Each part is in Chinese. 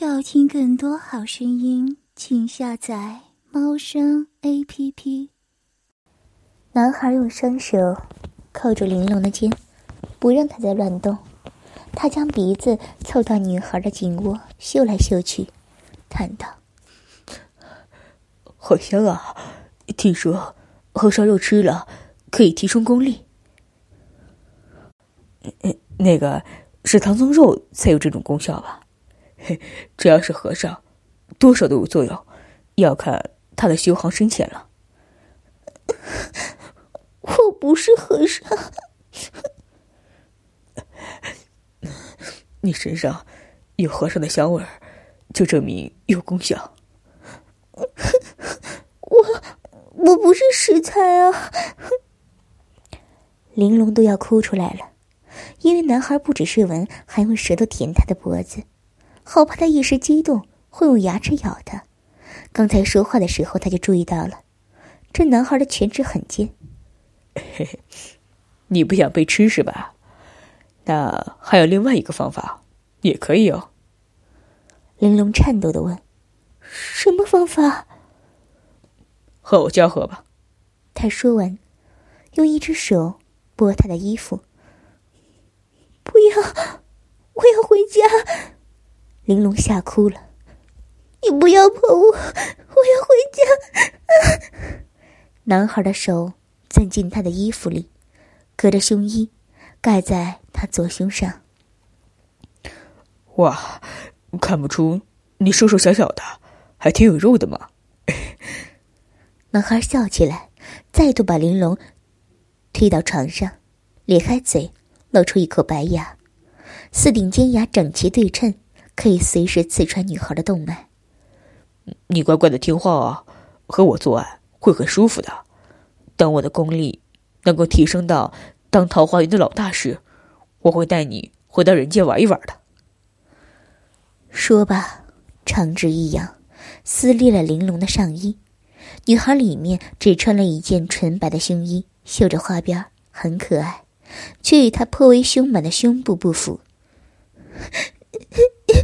要听更多好声音，请下载猫声 A P P。男孩用双手扣住玲珑的肩，不让她再乱动。他将鼻子凑到女孩的颈窝，嗅来嗅去，叹道：“好香啊！听说红烧肉吃了可以提升功力。那个是唐僧肉才有这种功效吧？”只要是和尚，多少都有作用，要看他的修行深浅了。我不是和尚，你身上有和尚的香味儿，就证明有功效。我我不是食材啊！玲珑都要哭出来了，因为男孩不止是闻，还用舌头舔他的脖子。好怕他一时激动会用牙齿咬他。刚才说话的时候，他就注意到了，这男孩的犬齿很尖。嘿嘿，你不想被吃是吧？那还有另外一个方法，也可以哦。玲珑颤抖的问：“什么方法？”和我交合吧。他说完，用一只手拨他的衣服。不要，我要回家。玲珑吓哭了，你不要碰我，我要回家。男孩的手钻进她的衣服里，隔着胸衣，盖在她左胸上。哇，看不出你瘦瘦小小的，还挺有肉的嘛。男孩笑起来，再度把玲珑推到床上，咧开嘴，露出一口白牙，四顶尖牙整齐对称。可以随时刺穿女孩的动脉。你乖乖的听话啊，和我做爱会很舒服的。等我的功力能够提升到当桃花源的老大时，我会带你回到人间玩一玩的。说吧，长指一扬，撕裂了玲珑的上衣。女孩里面只穿了一件纯白的胸衣，绣着花边，很可爱，却与她颇为凶猛的胸部不符。你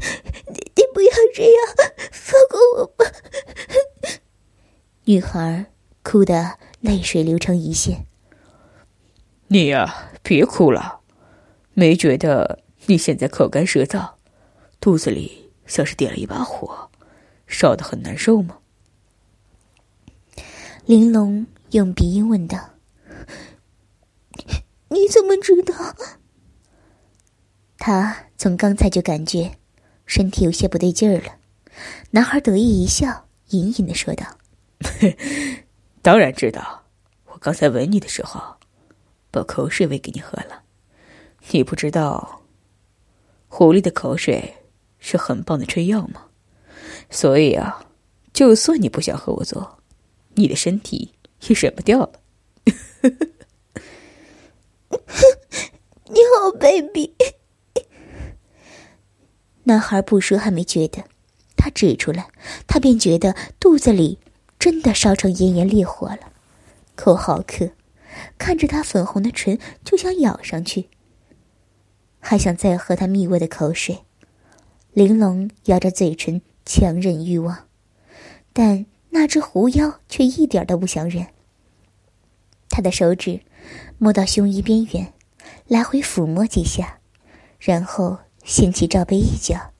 你不要这样，放过我吧！女孩哭得泪水流成一线。你呀，别哭了，没觉得你现在口干舌燥，肚子里像是点了一把火，烧得很难受吗？玲珑用鼻音问道：“ 你怎么知道？”他从刚才就感觉。身体有些不对劲儿了，男孩得意一笑，隐隐的说道：“ 当然知道，我刚才吻你的时候，把口水喂给你喝了。你不知道，狐狸的口水是很棒的春药吗？所以啊，就算你不想和我做，你的身体也忍不掉了。你好卑鄙！”男孩不说还没觉得，他指出来，他便觉得肚子里真的烧成炎炎烈火了，口好渴，看着他粉红的唇就想咬上去，还想再喝他蜜味的口水。玲珑咬着嘴唇，强忍欲望，但那只狐妖却一点都不想忍。他的手指摸到胸衣边缘，来回抚摸几下，然后。掀起罩杯一角，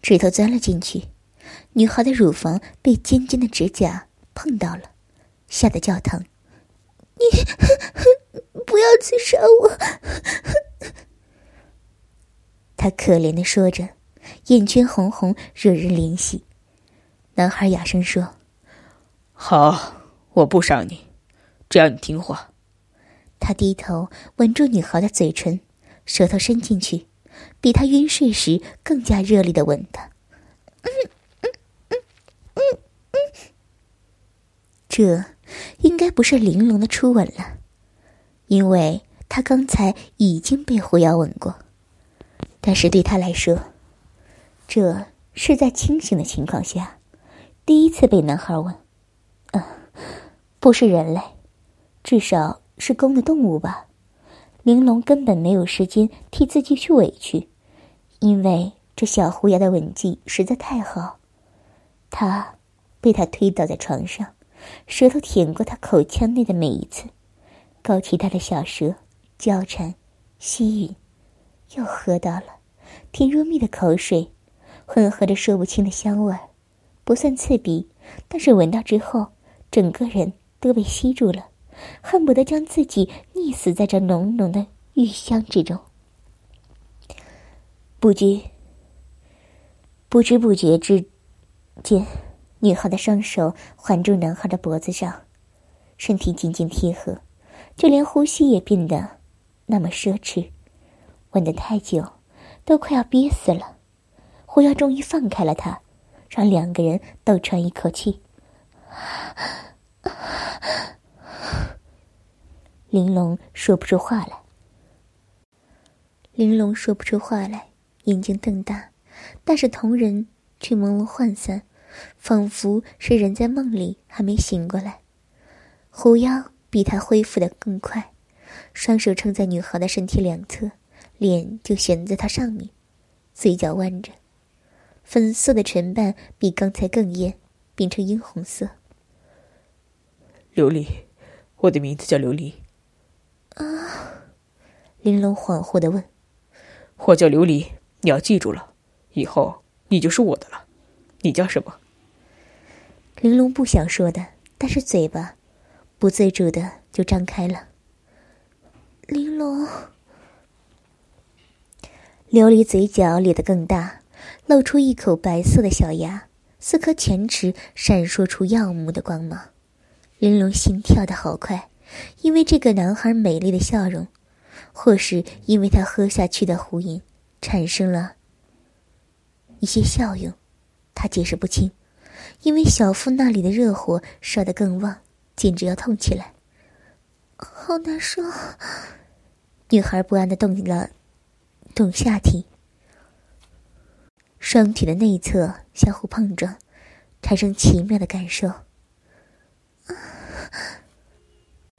指头钻了进去，女孩的乳房被尖尖的指甲碰到了，吓得叫疼。你 不要刺伤我！他可怜的说着，眼圈红红，惹人怜惜。男孩哑声说：“好，我不伤你，只要你听话。”他低头吻住女孩的嘴唇，舌头伸进去。比他晕睡时更加热烈的吻他，嗯嗯嗯嗯嗯，这应该不是玲珑的初吻了，因为他刚才已经被狐妖吻过，但是对他来说，这是在清醒的情况下第一次被男孩吻，嗯，不是人类，至少是公的动物吧。玲珑根本没有时间替自己去委屈，因为这小狐牙的吻技实在太好，他被他推倒在床上，舌头舔过他口腔内的每一次，勾起他的小舌，交缠、吸吮，又喝到了甜如蜜的口水，混合着说不清的香味儿，不算刺鼻，但是闻到之后，整个人都被吸住了，恨不得将自己溺死在这浓浓的玉香之中。不觉。不知不觉之间，女孩的双手环住男孩的脖子上，身体紧紧贴合，就连呼吸也变得那么奢侈。吻得太久，都快要憋死了。胡瑶终于放开了他，让两个人都喘一口气。玲珑说不出话来。玲珑说不出话来，眼睛瞪大。但是瞳仁却朦胧涣散，仿佛是人在梦里还没醒过来。狐妖比他恢复的更快，双手撑在女孩的身体两侧，脸就悬在她上面，嘴角弯着，粉色的唇瓣比刚才更艳，变成殷红色。琉璃，我的名字叫琉璃。啊，玲珑恍惚的问：“我叫琉璃，你要记住了。”以后你就是我的了，你叫什么？玲珑不想说的，但是嘴巴不自主的就张开了。玲珑，琉璃嘴角咧得更大，露出一口白色的小牙，四颗犬齿闪烁出耀目的光芒。玲珑心跳的好快，因为这个男孩美丽的笑容，或是因为他喝下去的壶饮，产生了。一些效用，他解释不清，因为小腹那里的热火烧得更旺，简直要痛起来。好难受。女孩不安的动了动下体，双体的内侧相互碰撞，产生奇妙的感受。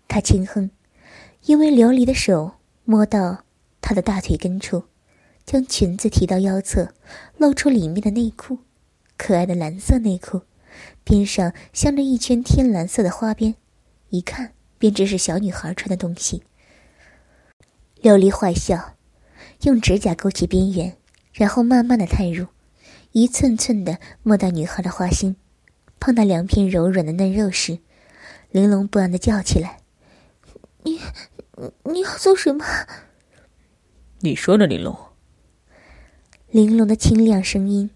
他轻哼，因为琉璃的手摸到他的大腿根处。将裙子提到腰侧，露出里面的内裤，可爱的蓝色内裤，边上镶着一圈天蓝色的花边，一看便知是小女孩穿的东西。琉璃坏笑，用指甲勾起边缘，然后慢慢的探入，一寸寸的摸到女孩的花心，碰到两片柔软的嫩肉时，玲珑不安的叫起来：“你，你要做什么？”你说呢，玲珑？玲珑的清亮声音，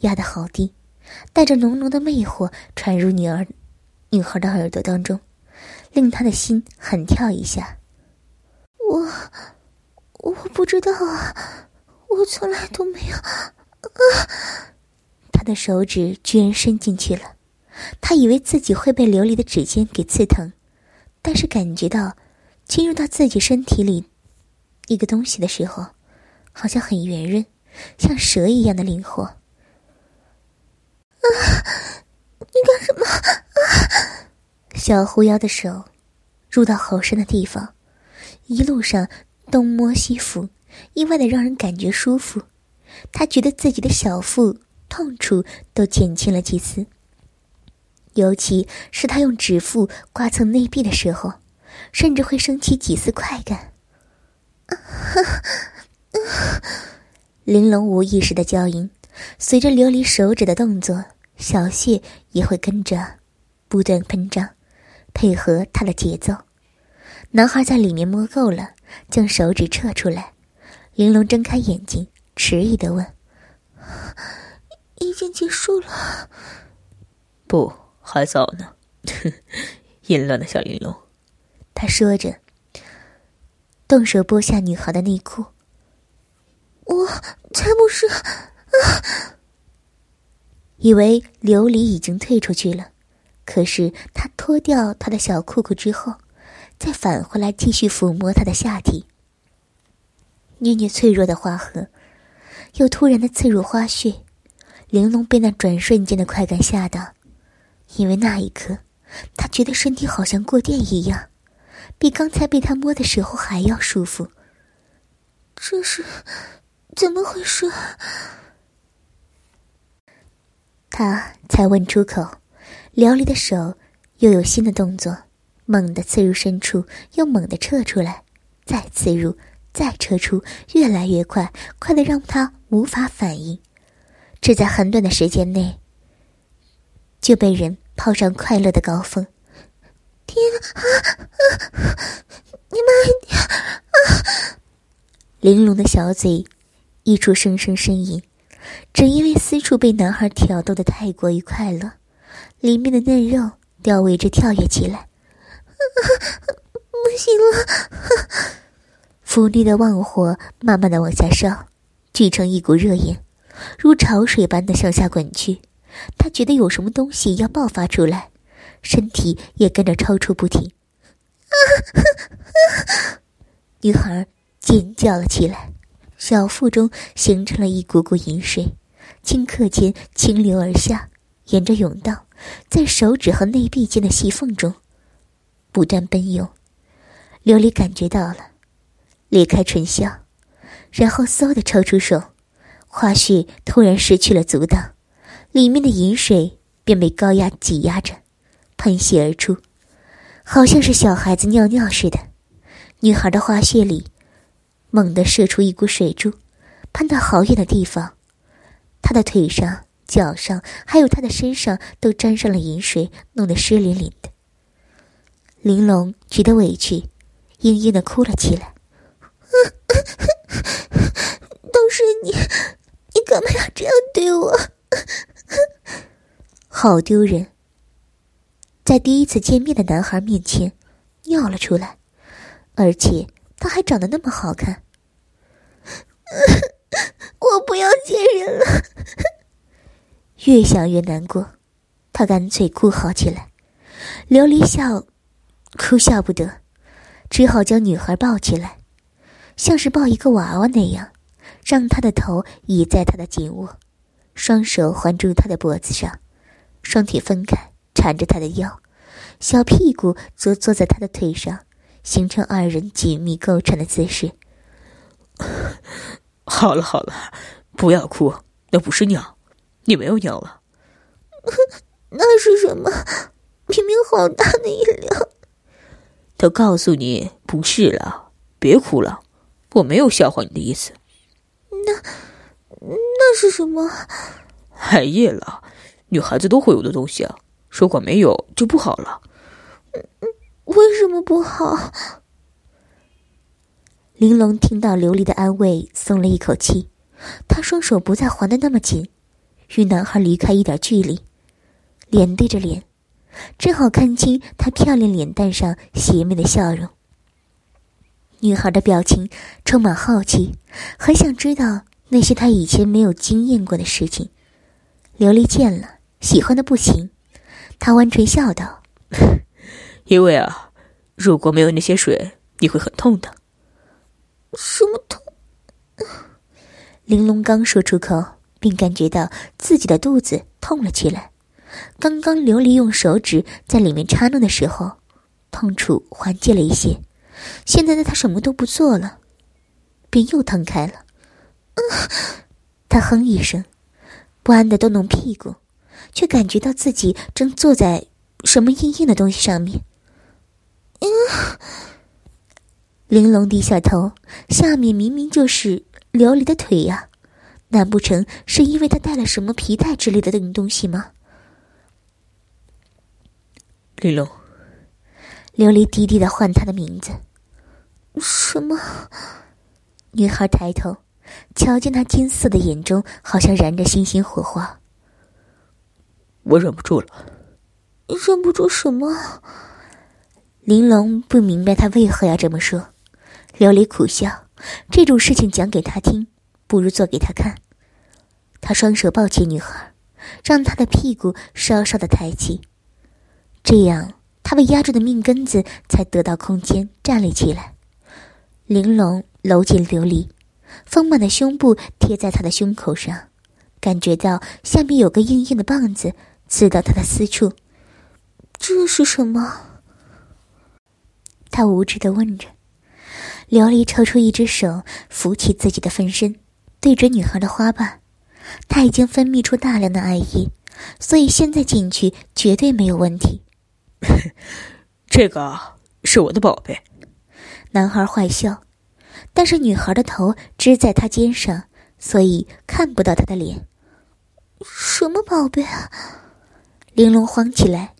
压得好低，带着浓浓的魅惑传入女儿、女孩的耳朵当中，令她的心狠跳一下。我，我不知道啊，我从来都没有。啊！他的手指居然伸进去了，他以为自己会被琉璃的指尖给刺疼，但是感觉到进入到自己身体里一个东西的时候，好像很圆润。像蛇一样的灵活。啊！你干什么？啊！小狐妖的手入到好深的地方，一路上东摸西抚，意外的让人感觉舒服。他觉得自己的小腹痛处都减轻了几丝，尤其是他用指腹刮蹭内壁的时候，甚至会升起几丝快感。啊！玲珑无意识的娇吟，随着琉璃手指的动作，小穴也会跟着不断喷张，配合他的节奏。男孩在里面摸够了，将手指撤出来。玲珑睁开眼睛，迟疑的问：“已经结束了？”“不，还早呢。”淫乱的小玲珑，他说着，动手剥下女孩的内裤。我才不是！啊！以为琉璃已经退出去了，可是他脱掉他的小裤裤之后，再返回来继续抚摸他的下体，捏捏脆弱的花核，又突然的刺入花穴。玲珑被那转瞬间的快感吓到，因为那一刻，他觉得身体好像过电一样，比刚才被他摸的时候还要舒服。这是。怎么回事？他才问出口，辽离的手又有新的动作，猛地刺入深处，又猛地撤出来，再刺入，再撤出，越来越快，快的让他无法反应。只在很短的时间内，就被人抛上快乐的高峰。天啊！你慢一点啊！玲珑的小嘴溢出声声呻吟，只因为私处被男孩挑逗的太过于快乐，里面的嫩肉都要为之跳跃起来。不行了！腹里的旺火慢慢的往下烧，聚成一股热焰，如潮水般的向下滚去。他觉得有什么东西要爆发出来，身体也跟着抽搐不停。女孩。尖叫了起来，小腹中形成了一股股饮水，顷刻间清流而下，沿着甬道，在手指和内壁间的细缝中不断奔涌。琉璃感觉到了，裂开唇笑，然后嗖的抽出手，花穴突然失去了阻挡，里面的饮水便被高压挤压着，喷泻而出，好像是小孩子尿尿似的。女孩的花穴里。猛地射出一股水柱，喷到好远的地方，他的腿上、脚上，还有他的身上都沾上了饮水，弄得湿淋淋的。玲珑觉得委屈，嘤嘤的哭了起来：“ 都是你，你干嘛要这样对我？好丢人！在第一次见面的男孩面前尿了出来，而且……”还长得那么好看，我不要见人了。越想越难过，他干脆哭嚎起来。琉璃笑，哭笑不得，只好将女孩抱起来，像是抱一个娃娃那样，让她的头倚在他的颈窝，双手环住他的脖子上，双腿分开缠着他的腰，小屁股则坐在他的腿上。形成二人紧密构成的姿势。好了好了，不要哭，那不是尿，你没有尿了。那是什么？明明好大的一量。都告诉你不是了，别哭了，我没有笑话你的意思。那那是什么？海夜了，女孩子都会有的东西啊，如果没有就不好了。为什么不好？玲珑听到琉璃的安慰，松了一口气。她双手不再环得那么紧，与男孩离开一点距离，脸对着脸，正好看清他漂亮脸蛋上邪魅的笑容。女孩的表情充满好奇，很想知道那些她以前没有经验过的事情。琉璃见了，喜欢的不行，她弯唇笑道。因为啊，如果没有那些水，你会很痛的。什么痛？玲珑刚说出口，便感觉到自己的肚子痛了起来。刚刚琉璃用手指在里面插弄的时候，痛楚缓解了一些。现在的他什么都不做了，便又疼开了。他哼一声，不安的动动屁股，却感觉到自己正坐在什么硬硬的东西上面。嗯，玲珑低下头，下面明明就是琉璃的腿呀，难不成是因为他带了什么皮带之类的东西吗？玲珑，琉璃低低的唤他的名字。什么？女孩抬头，瞧见那金色的眼中好像燃着星星火花。我忍不住了。忍不住什么？玲珑不明白他为何要这么说，琉璃苦笑。这种事情讲给他听，不如做给他看。他双手抱起女孩，让她的屁股稍稍的抬起，这样她被压住的命根子才得到空间站立起来。玲珑搂紧琉璃，丰满的胸部贴在他的胸口上，感觉到下面有个硬硬的棒子刺到他的私处。这是什么？他无知的问着，琉璃抽出一只手扶起自己的分身，对准女孩的花瓣，她已经分泌出大量的爱意，所以现在进去绝对没有问题。这个是我的宝贝。男孩坏笑，但是女孩的头支在他肩上，所以看不到他的脸。什么宝贝啊？玲珑慌起来，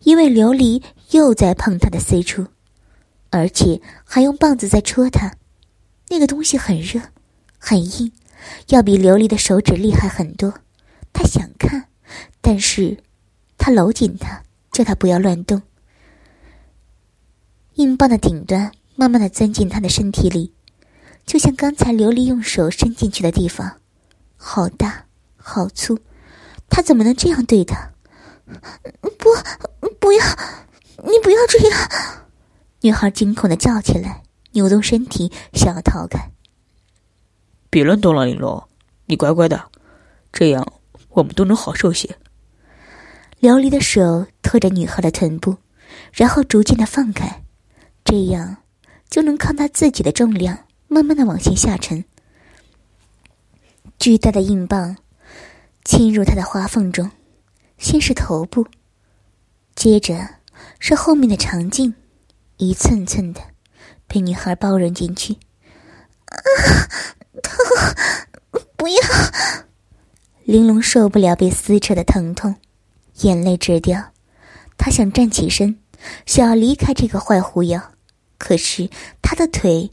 因为琉璃又在碰他的 C 处，而且还用棒子在戳他。那个东西很热，很硬，要比琉璃的手指厉害很多。他想看，但是他搂紧他，叫他不要乱动。硬棒的顶端慢慢的钻进他的身体里，就像刚才琉璃用手伸进去的地方，好大。好粗，他怎么能这样对他？不，不要，你不要这样！女孩惊恐的叫起来，扭动身体想要逃开。别乱动了，玲珑，你乖乖的，这样我们都能好受些。琉璃的手托着女孩的臀部，然后逐渐的放开，这样就能靠他自己的重量，慢慢的往前下沉。巨大的硬棒。侵入她的花缝中，先是头部，接着是后面的长颈，一寸寸的被女孩包容进去。啊，疼！不要！玲珑受不了被撕扯的疼痛，眼泪直掉。她想站起身，想要离开这个坏狐妖，可是她的腿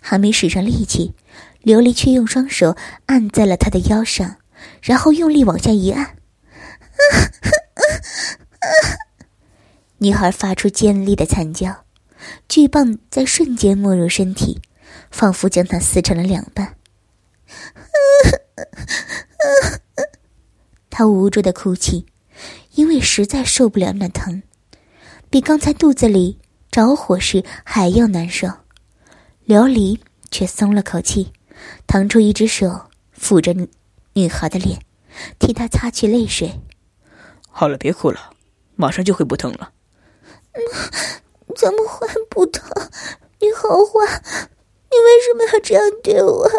还没使上力气，琉璃却用双手按在了他的腰上。然后用力往下一按，啊！啊！啊女孩发出尖利的惨叫，巨棒在瞬间没入身体，仿佛将她撕成了两半。她无助的哭泣，因为实在受不了那疼，比刚才肚子里着火时还要难受。琉璃却松了口气，腾出一只手抚着。女孩的脸，替她擦去泪水。好了，别哭了，马上就会不疼了。怎么会不疼？你好坏，你为什么要这样对我？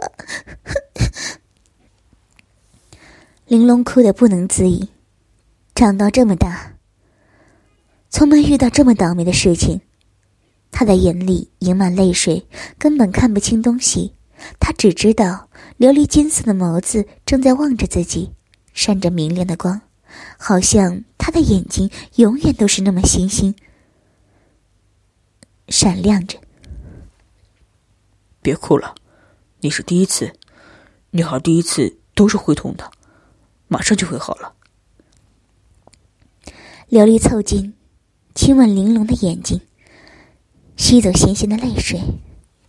玲珑哭得不能自已。长到这么大，从没遇到这么倒霉的事情。他的眼里盈满泪水，根本看不清东西。他只知道，琉璃金色的眸子正在望着自己，闪着明亮的光，好像他的眼睛永远都是那么星星，闪亮着。别哭了，你是第一次，女孩第一次都是会痛的，马上就会好了。琉璃凑近，亲吻玲珑的眼睛，吸走咸咸的泪水。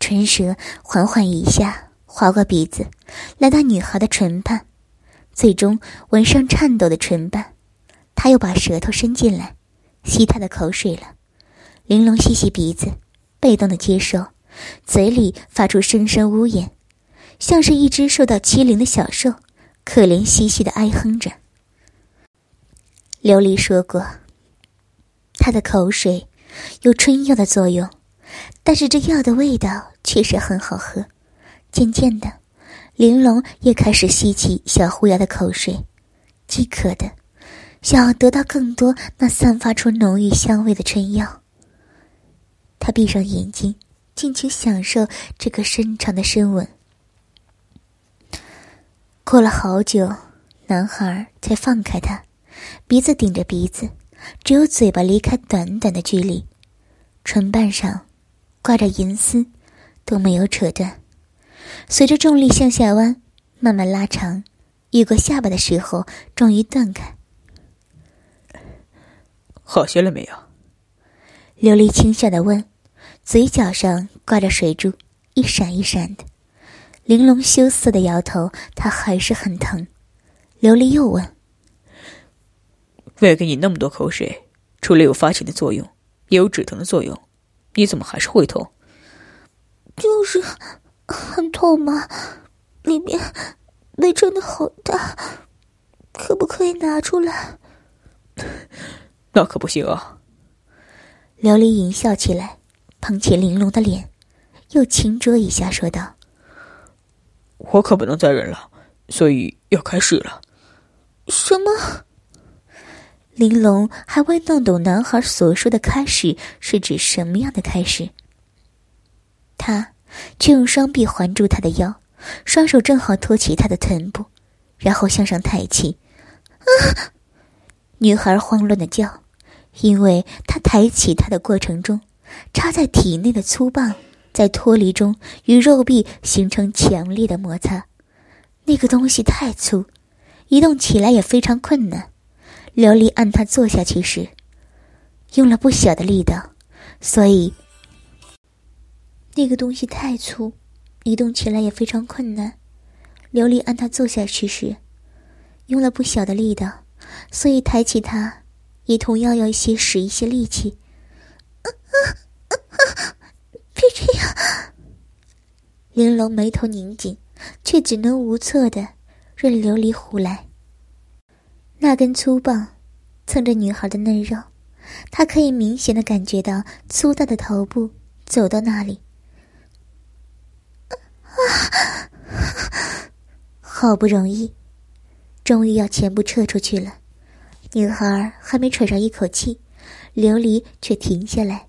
唇舌缓缓一下划过鼻子，来到女孩的唇畔，最终吻上颤抖的唇瓣。他又把舌头伸进来，吸她的口水了。玲珑吸吸鼻子，被动的接受，嘴里发出声声呜咽，像是一只受到欺凌的小兽，可怜兮兮的哀哼着。琉璃说过，他的口水有春药的作用。但是这药的味道确实很好喝。渐渐的，玲珑也开始吸起小狐妖的口水，饥渴的想要得到更多那散发出浓郁香味的春药。他闭上眼睛，尽情享受这个深长的深吻。过了好久，男孩才放开他，鼻子顶着鼻子，只有嘴巴离开短短的距离，唇瓣上。挂着银丝，都没有扯断。随着重力向下弯，慢慢拉长，越过下巴的时候，终于断开。好些了没有？琉璃轻笑的问，嘴角上挂着水珠，一闪一闪的。玲珑羞涩的摇头，他还是很疼。琉璃又问：“喂给你那么多口水，除了有发情的作用，也有止疼的作用。”你怎么还是会痛？就是很痛嘛，里面被撑的好大，可不可以拿出来？那可不行啊！琉璃淫笑起来，捧起玲珑的脸，又轻啄一下，说道：“我可不能再忍了，所以要开始了。什么？玲珑还未弄懂男孩所说的“开始”是指什么样的开始，他却用双臂环住她的腰，双手正好托起她的臀部，然后向上抬起。啊！女孩慌乱的叫，因为他抬起她的过程中，插在体内的粗棒在脱离中与肉壁形成强烈的摩擦，那个东西太粗，移动起来也非常困难。琉璃按他坐下去时，用了不小的力道，所以那个东西太粗，移动起来也非常困难。琉璃按他坐下去时，用了不小的力道，所以抬起他也同样要一些使一些力气。别这样！玲珑眉头拧紧，却只能无措的任琉璃胡来。那根粗棒蹭着女孩的嫩肉，她可以明显的感觉到粗大的头部走到那里。啊！好不容易，终于要全部撤出去了。女孩还没喘上一口气，琉璃却停下来，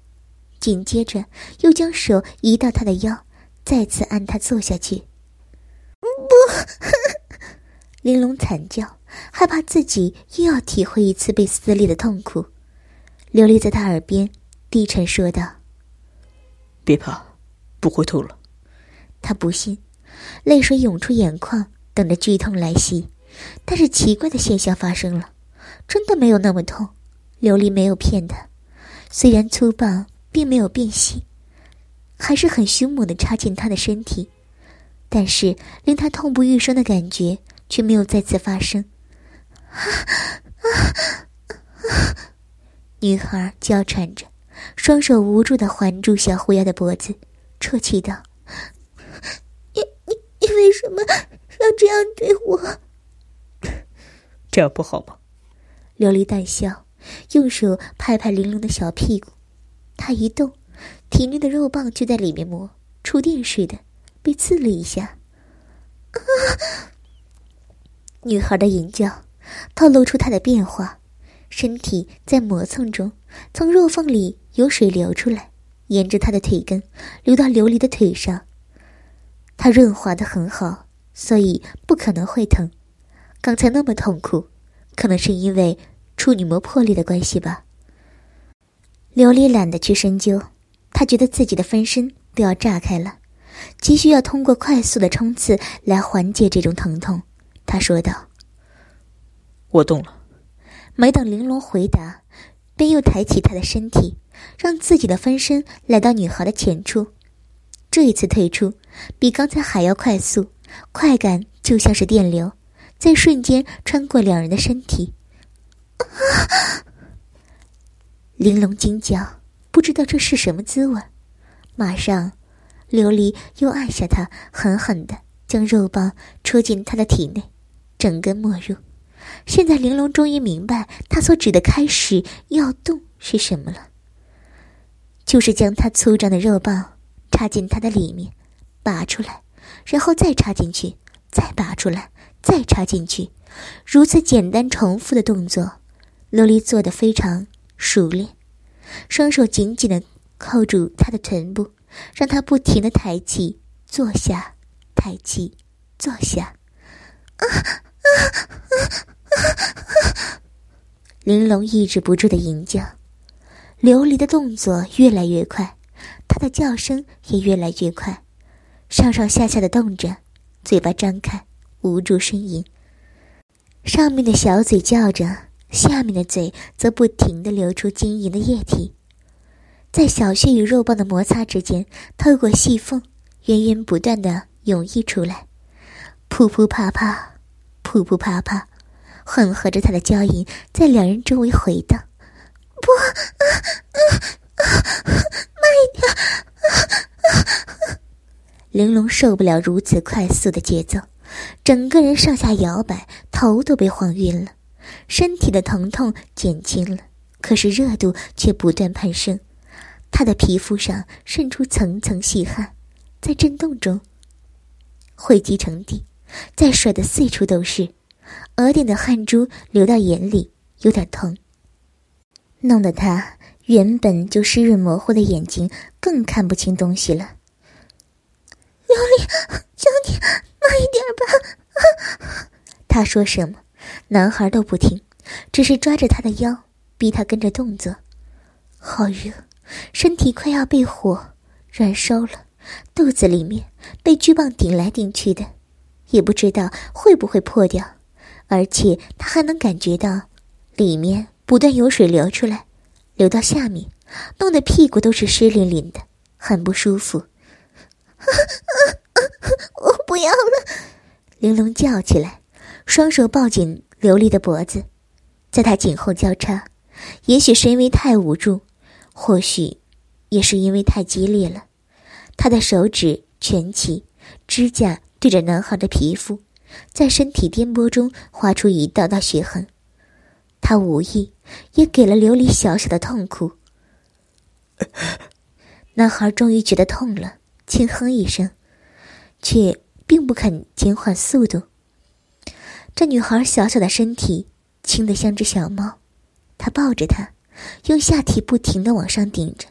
紧接着又将手移到他的腰，再次按他坐下去。不！玲珑惨叫。害怕自己又要体会一次被撕裂的痛苦，琉璃在他耳边低沉说道：“别怕，不会痛了。”他不信，泪水涌出眼眶，等着剧痛来袭。但是奇怪的现象发生了，真的没有那么痛。琉璃没有骗他，虽然粗棒并没有变细，还是很凶猛的插进他的身体，但是令他痛不欲生的感觉却没有再次发生。女孩娇喘着，双手无助的环住小狐妖的脖子，啜泣道：“你你你为什么要这样对我？这样不好吗？”琉璃淡笑，用手拍拍玲珑的小屁股，他一动，体内的肉棒就在里面磨，触电似的被刺了一下。啊女孩的吟叫。透露出他的变化，身体在磨蹭中，从肉缝里有水流出来，沿着他的腿根流到琉璃的腿上。他润滑的很好，所以不可能会疼。刚才那么痛苦，可能是因为处女膜破裂的关系吧。琉璃懒得去深究，他觉得自己的分身都要炸开了，急需要通过快速的冲刺来缓解这种疼痛。他说道。我动了，没等玲珑回答，便又抬起他的身体，让自己的分身来到女孩的前处。这一次退出，比刚才还要快速，快感就像是电流，在瞬间穿过两人的身体。玲珑惊叫，不知道这是什么滋味。马上，琉璃又按下他，狠狠的将肉棒戳进他的体内，整根没入。现在玲珑终于明白他所指的开始要动是什么了，就是将他粗壮的肉棒插进他的里面，拔出来，然后再插进去，再拔出来，再插进去，如此简单重复的动作，琉璃做得非常熟练，双手紧紧的扣住他的臀部，让他不停的抬起、坐下、抬起、坐下，啊啊啊！玲珑抑制不住的吟叫，琉璃的动作越来越快，她的叫声也越来越快，上上下下的动着，嘴巴张开，无助呻吟。上面的小嘴叫着，下面的嘴则不停的流出晶莹的液体，在小穴与肉棒的摩擦之间，透过细缝，源源不断的涌溢出来，噗噗啪啪，噗噗啪啪。混合着他的娇音，在两人周围回荡。不，啊啊啊慢一点！玲珑受不了如此快速的节奏，整个人上下摇摆，头都被晃晕了。身体的疼痛减轻了，可是热度却不断攀升。他的皮肤上渗出层层细汗，在震动中汇集成地，再甩得四处都是，额顶的汗珠流到眼里，有点疼，弄得他原本就湿润模糊的眼睛更看不清东西了。琉璃，求你慢一点吧。他说什么，男孩都不听，只是抓着他的腰，逼他跟着动作。好热，身体快要被火燃烧了。肚子里面被巨棒顶来顶去的，也不知道会不会破掉，而且他还能感觉到里面不断有水流出来，流到下面，弄得屁股都是湿淋淋的，很不舒服。我不要了！玲珑叫起来，双手抱紧琉璃的脖子，在他颈后交叉。也许是因为太无助，或许也是因为太激烈了。他的手指蜷起，指甲对着男孩的皮肤，在身体颠簸中划出一道道血痕。他无意也给了琉璃小小的痛苦。男孩终于觉得痛了，轻哼一声，却并不肯减缓速度。这女孩小小的身体轻得像只小猫，他抱着她，用下体不停的往上顶着，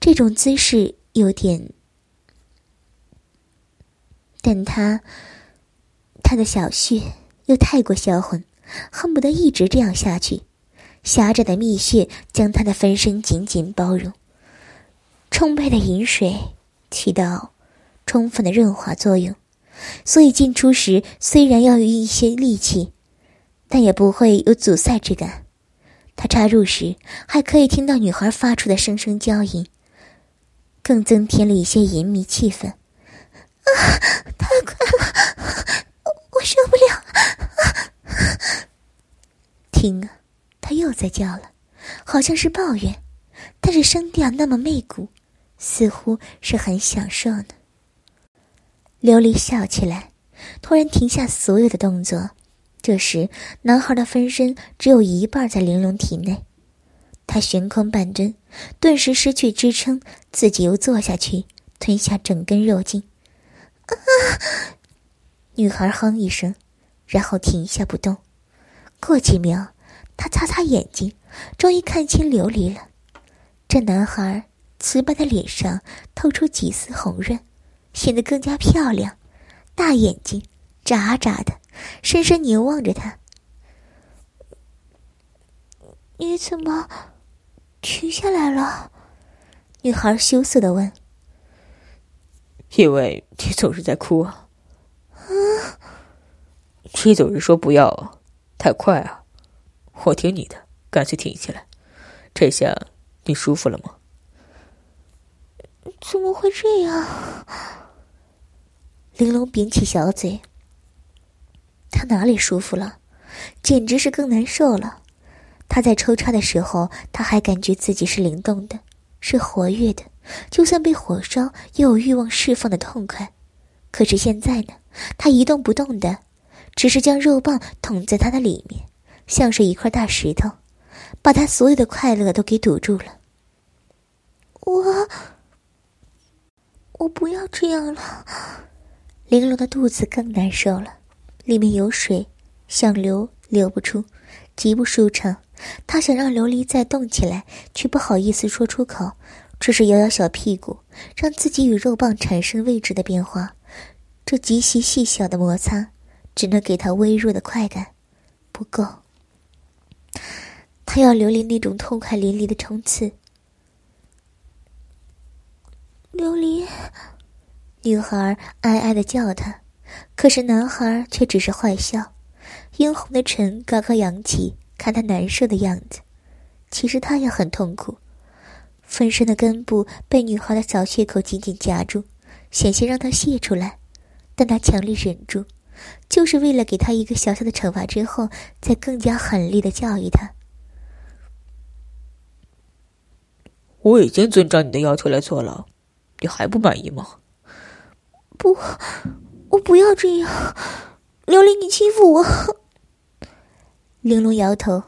这种姿势有点。但他，他的小穴又太过销魂，恨不得一直这样下去。狭窄的蜜穴将他的分身紧紧包容，充沛的饮水起到充分的润滑作用，所以进出时虽然要用一些力气，但也不会有阻塞之感。他插入时还可以听到女孩发出的声声娇吟，更增添了一些淫靡气氛。啊，太快了，我受不了！听啊，他又在叫了，好像是抱怨，但是声调那么媚骨，似乎是很享受呢。琉璃笑起来，突然停下所有的动作。这时，男孩的分身只有一半在玲珑体内，他悬空半蹲，顿时失去支撑，自己又坐下去，吞下整根肉茎。啊！女孩哼一声，然后停下不动。过几秒，她擦擦眼睛，终于看清琉璃了。这男孩瓷白的脸上透出几丝红润，显得更加漂亮。大眼睛眨眨的，深深凝望着他。你怎么停下来了？女孩羞涩的问。因为你总是在哭啊！你总是说不要太快啊！我听你的，干脆停下来。这下你舒服了吗？怎么会这样？玲珑扁起小嘴。他哪里舒服了？简直是更难受了。他在抽插的时候，他还感觉自己是灵动的，是活跃的。就算被火烧，也有欲望释放的痛快。可是现在呢，他一动不动的，只是将肉棒捅在他的里面，像是一块大石头，把他所有的快乐都给堵住了。我，我不要这样了。玲珑的肚子更难受了，里面有水，想流流不出，极不舒畅。他想让琉璃再动起来，却不好意思说出口。只是摇摇小屁股，让自己与肉棒产生位置的变化。这极其细小的摩擦，只能给他微弱的快感，不够。他要琉璃那种痛快淋漓的冲刺。琉璃，女孩哀哀的叫他，可是男孩却只是坏笑，殷红的唇高高扬起，看他难受的样子。其实他也很痛苦。分身的根部被女孩的小血口紧紧夹住，险些让她泄出来，但他强力忍住，就是为了给她一个小小的惩罚，之后再更加狠厉的教育她。我已经遵照你的要求来做了，你还不满意吗？不，我不要这样，琉璃，你欺负我。玲珑摇头，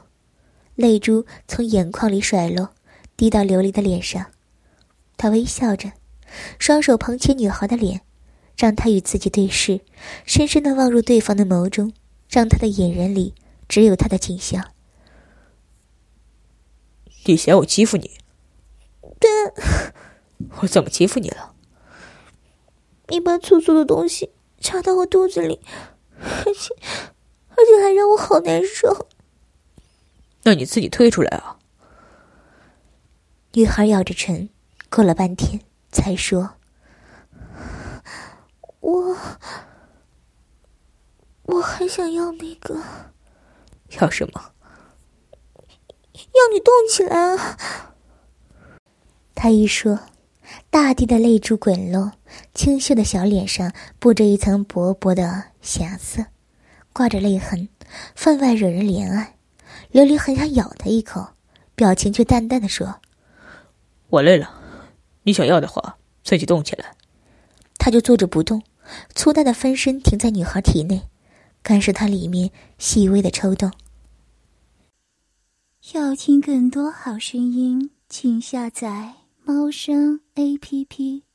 泪珠从眼眶里甩落。滴到琉璃的脸上，他微笑着，双手捧起女孩的脸，让她与自己对视，深深的望入对方的眸中，让她的眼仁里只有他的景象。你嫌我欺负你？对，我怎么欺负你了？你把粗粗的东西插到我肚子里，而且而且还让我好难受。那你自己退出来啊！女孩咬着唇，过了半天才说。我我还想要那个，要什么？要你动起来啊！他一说，大地的泪珠滚落，清秀的小脸上布着一层薄薄的霞色，挂着泪痕，分外惹人怜爱。琉璃很想咬他一口，表情却淡淡的说：“我累了，你想要的话，自己动起来。”他就坐着不动。粗大的分身停在女孩体内，感受她里面细微的抽动。要听更多好声音，请下载猫声 A P P。